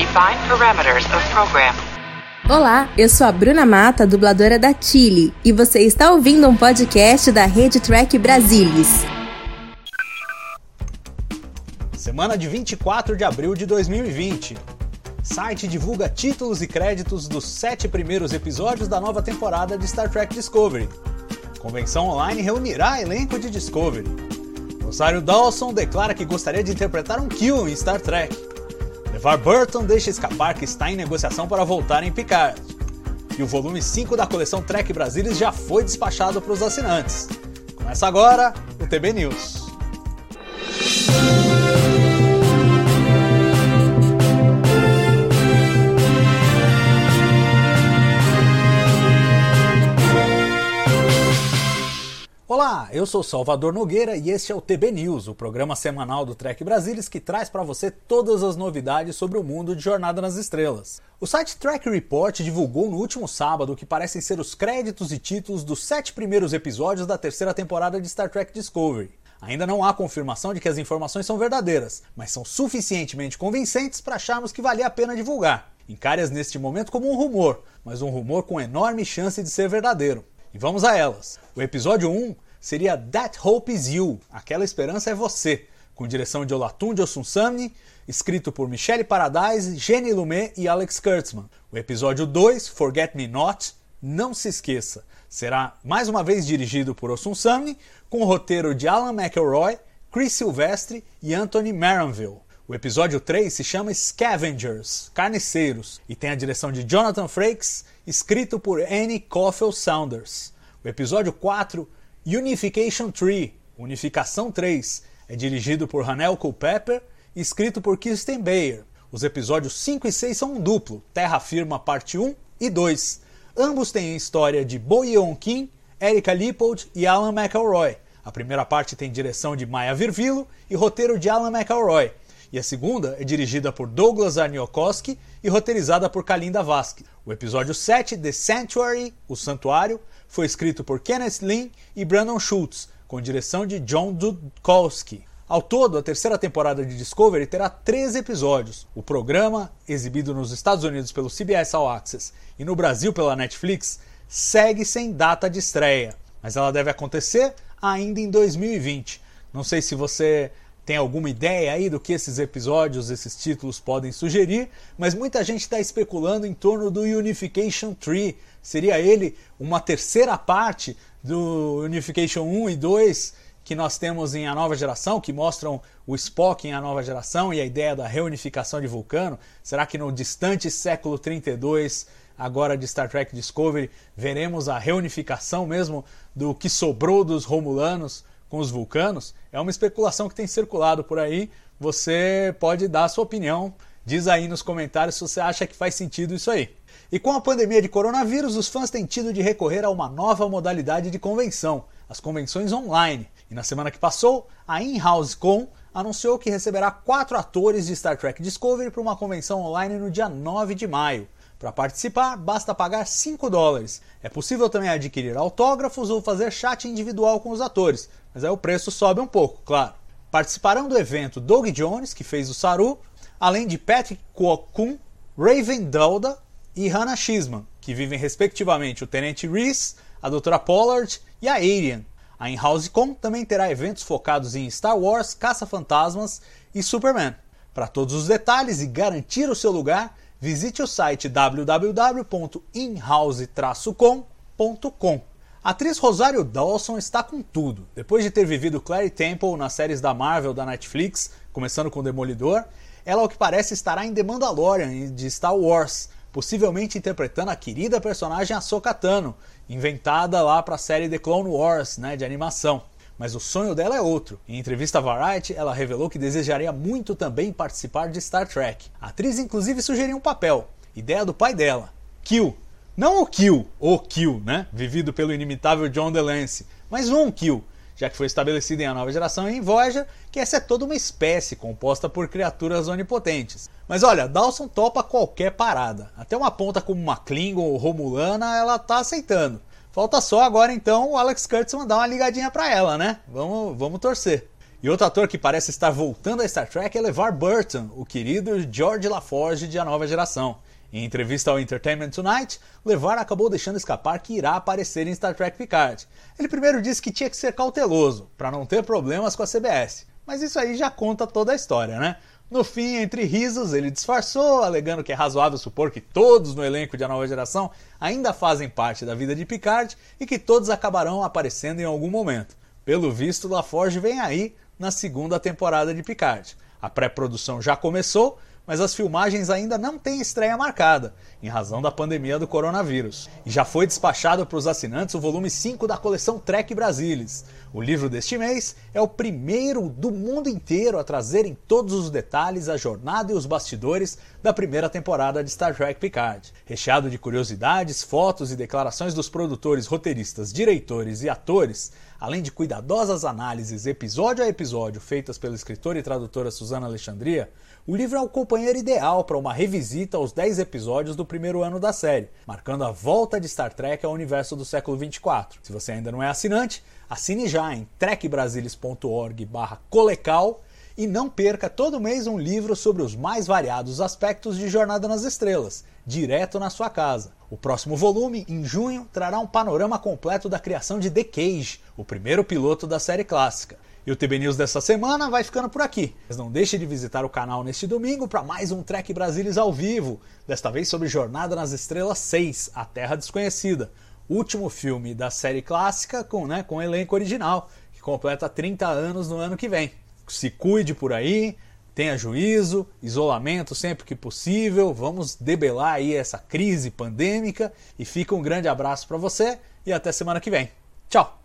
Define parameters of program. Olá, eu sou a Bruna Mata, dubladora da Chile, e você está ouvindo um podcast da Rede Track Brasilis. Semana de 24 de abril de 2020. Site divulga títulos e créditos dos sete primeiros episódios da nova temporada de Star Trek Discovery. Convenção online reunirá elenco de Discovery. Rosário Dawson declara que gostaria de interpretar um Q em Star Trek. LeVar Burton deixa escapar que está em negociação para voltar em Picard. E o volume 5 da coleção Trek Brasilis já foi despachado para os assinantes. Começa agora o TB News. Olá, eu sou Salvador Nogueira e este é o TB News, o programa semanal do Trek Brasilis que traz para você todas as novidades sobre o mundo de Jornada nas Estrelas. O site Trek Report divulgou no último sábado o que parecem ser os créditos e títulos dos sete primeiros episódios da terceira temporada de Star Trek Discovery. Ainda não há confirmação de que as informações são verdadeiras, mas são suficientemente convincentes para acharmos que valia a pena divulgar. Encare-as neste momento como um rumor, mas um rumor com enorme chance de ser verdadeiro. E vamos a elas. O episódio 1 seria That Hope Is You, Aquela Esperança é Você, com direção de Olatunde Osunsamni, escrito por Michelle Paradise, Jenny Lumet e Alex Kurtzman. O episódio 2, Forget Me Not, Não Se Esqueça, será mais uma vez dirigido por Osunsamni, com o roteiro de Alan McElroy, Chris Silvestre e Anthony Maranville. O episódio 3 se chama Scavengers, Carniceiros, e tem a direção de Jonathan Frakes, escrito por Annie Coffell Saunders. O episódio 4, Unification 3, Unificação 3, é dirigido por Hanel Culpepper e escrito por Kirsten Bayer. Os episódios 5 e 6 são um duplo, Terra Firma Parte 1 e 2. Ambos têm a história de Bo Yeon Kim, Erika Lippold e Alan McElroy. A primeira parte tem direção de Maya Virvilo e roteiro de Alan McElroy, e a segunda é dirigida por Douglas Arniokoski e roteirizada por Kalinda Vasquez. O episódio 7, The Sanctuary, O Santuário, foi escrito por Kenneth Lin e Brandon Schultz, com direção de John Dudkowski. Ao todo, a terceira temporada de Discovery terá 13 episódios. O programa, exibido nos Estados Unidos pelo CBS All Access e no Brasil pela Netflix, segue sem data de estreia, mas ela deve acontecer ainda em 2020. Não sei se você tem alguma ideia aí do que esses episódios, esses títulos podem sugerir, mas muita gente está especulando em torno do Unification Tree. Seria ele uma terceira parte do Unification 1 e 2 que nós temos em A Nova Geração, que mostram o Spock em A Nova Geração e a ideia da reunificação de Vulcano? Será que no distante século 32, agora de Star Trek Discovery, veremos a reunificação mesmo do que sobrou dos Romulanos com os vulcanos, é uma especulação que tem circulado por aí. Você pode dar a sua opinião, diz aí nos comentários se você acha que faz sentido isso aí. E com a pandemia de coronavírus, os fãs têm tido de recorrer a uma nova modalidade de convenção, as convenções online. E na semana que passou, a In-House Con anunciou que receberá quatro atores de Star Trek Discovery para uma convenção online no dia 9 de maio. Para participar, basta pagar 5 dólares. É possível também adquirir autógrafos ou fazer chat individual com os atores, mas aí o preço sobe um pouco, claro. Participarão do evento Doug Jones, que fez o Saru, além de Patrick Kwok-kun, Raven Dauda e Hannah Shisman, que vivem respectivamente o Tenente Reese, a Dra. Pollard e a Alien. A In-House Con também terá eventos focados em Star Wars, Caça-Fantasmas e Superman. Para todos os detalhes e garantir o seu lugar, visite o site www.inhouse-com.com. A atriz Rosário Dawson está com tudo. Depois de ter vivido Clary Temple nas séries da Marvel da Netflix, começando com Demolidor, ela ao que parece estará em The Mandalorian de Star Wars, possivelmente interpretando a querida personagem Ahsoka Tano, inventada lá para a série The Clone Wars, né, de animação mas o sonho dela é outro. Em entrevista à Variety, ela revelou que desejaria muito também participar de Star Trek. A atriz inclusive sugeriu um papel, ideia do pai dela, Kill. Não o Kill, o Kill, né? Vivido pelo inimitável John DeLance, mas um Kill, já que foi estabelecido em A Nova Geração e em Voyager que essa é toda uma espécie composta por criaturas onipotentes. Mas olha, Dawson topa qualquer parada. Até uma ponta como uma Klingon ou Romulana ela tá aceitando. Falta só agora então o Alex Kurtzman dar uma ligadinha para ela, né? Vamos, vamos torcer. E outro ator que parece estar voltando a Star Trek é LeVar Burton, o querido George LaForge de A Nova Geração. Em entrevista ao Entertainment Tonight, LeVar acabou deixando escapar que irá aparecer em Star Trek Picard. Ele primeiro disse que tinha que ser cauteloso, para não ter problemas com a CBS. Mas isso aí já conta toda a história, né? No fim, entre risos, ele disfarçou, alegando que é razoável supor que todos no elenco de A Nova Geração ainda fazem parte da vida de Picard e que todos acabarão aparecendo em algum momento. Pelo visto, LaForge vem aí na segunda temporada de Picard. A pré-produção já começou mas as filmagens ainda não têm estreia marcada, em razão da pandemia do coronavírus. E já foi despachado para os assinantes o volume 5 da coleção Trek Brasilis. O livro deste mês é o primeiro do mundo inteiro a trazer em todos os detalhes a jornada e os bastidores da primeira temporada de Star Trek Picard. Recheado de curiosidades, fotos e declarações dos produtores, roteiristas, diretores e atores, além de cuidadosas análises episódio a episódio feitas pela escritora e tradutora Susana Alexandria, o livro é o companheiro ideal para uma revisita aos 10 episódios do primeiro ano da série, marcando a volta de Star Trek ao universo do século 24. Se você ainda não é assinante, assine já em trekbrasilis.org/colecal e não perca todo mês um livro sobre os mais variados aspectos de Jornada nas Estrelas, direto na sua casa. O próximo volume, em junho, trará um panorama completo da criação de The Cage, o primeiro piloto da série clássica. E o TB News dessa semana vai ficando por aqui. Mas não deixe de visitar o canal neste domingo para mais um Trek Brasilis ao vivo, desta vez sobre Jornada nas Estrelas 6, A Terra Desconhecida, último filme da série clássica com, né, com elenco original, que completa 30 anos no ano que vem. Se cuide por aí, tenha juízo, isolamento sempre que possível, vamos debelar aí essa crise pandêmica e fica um grande abraço para você e até semana que vem. Tchau!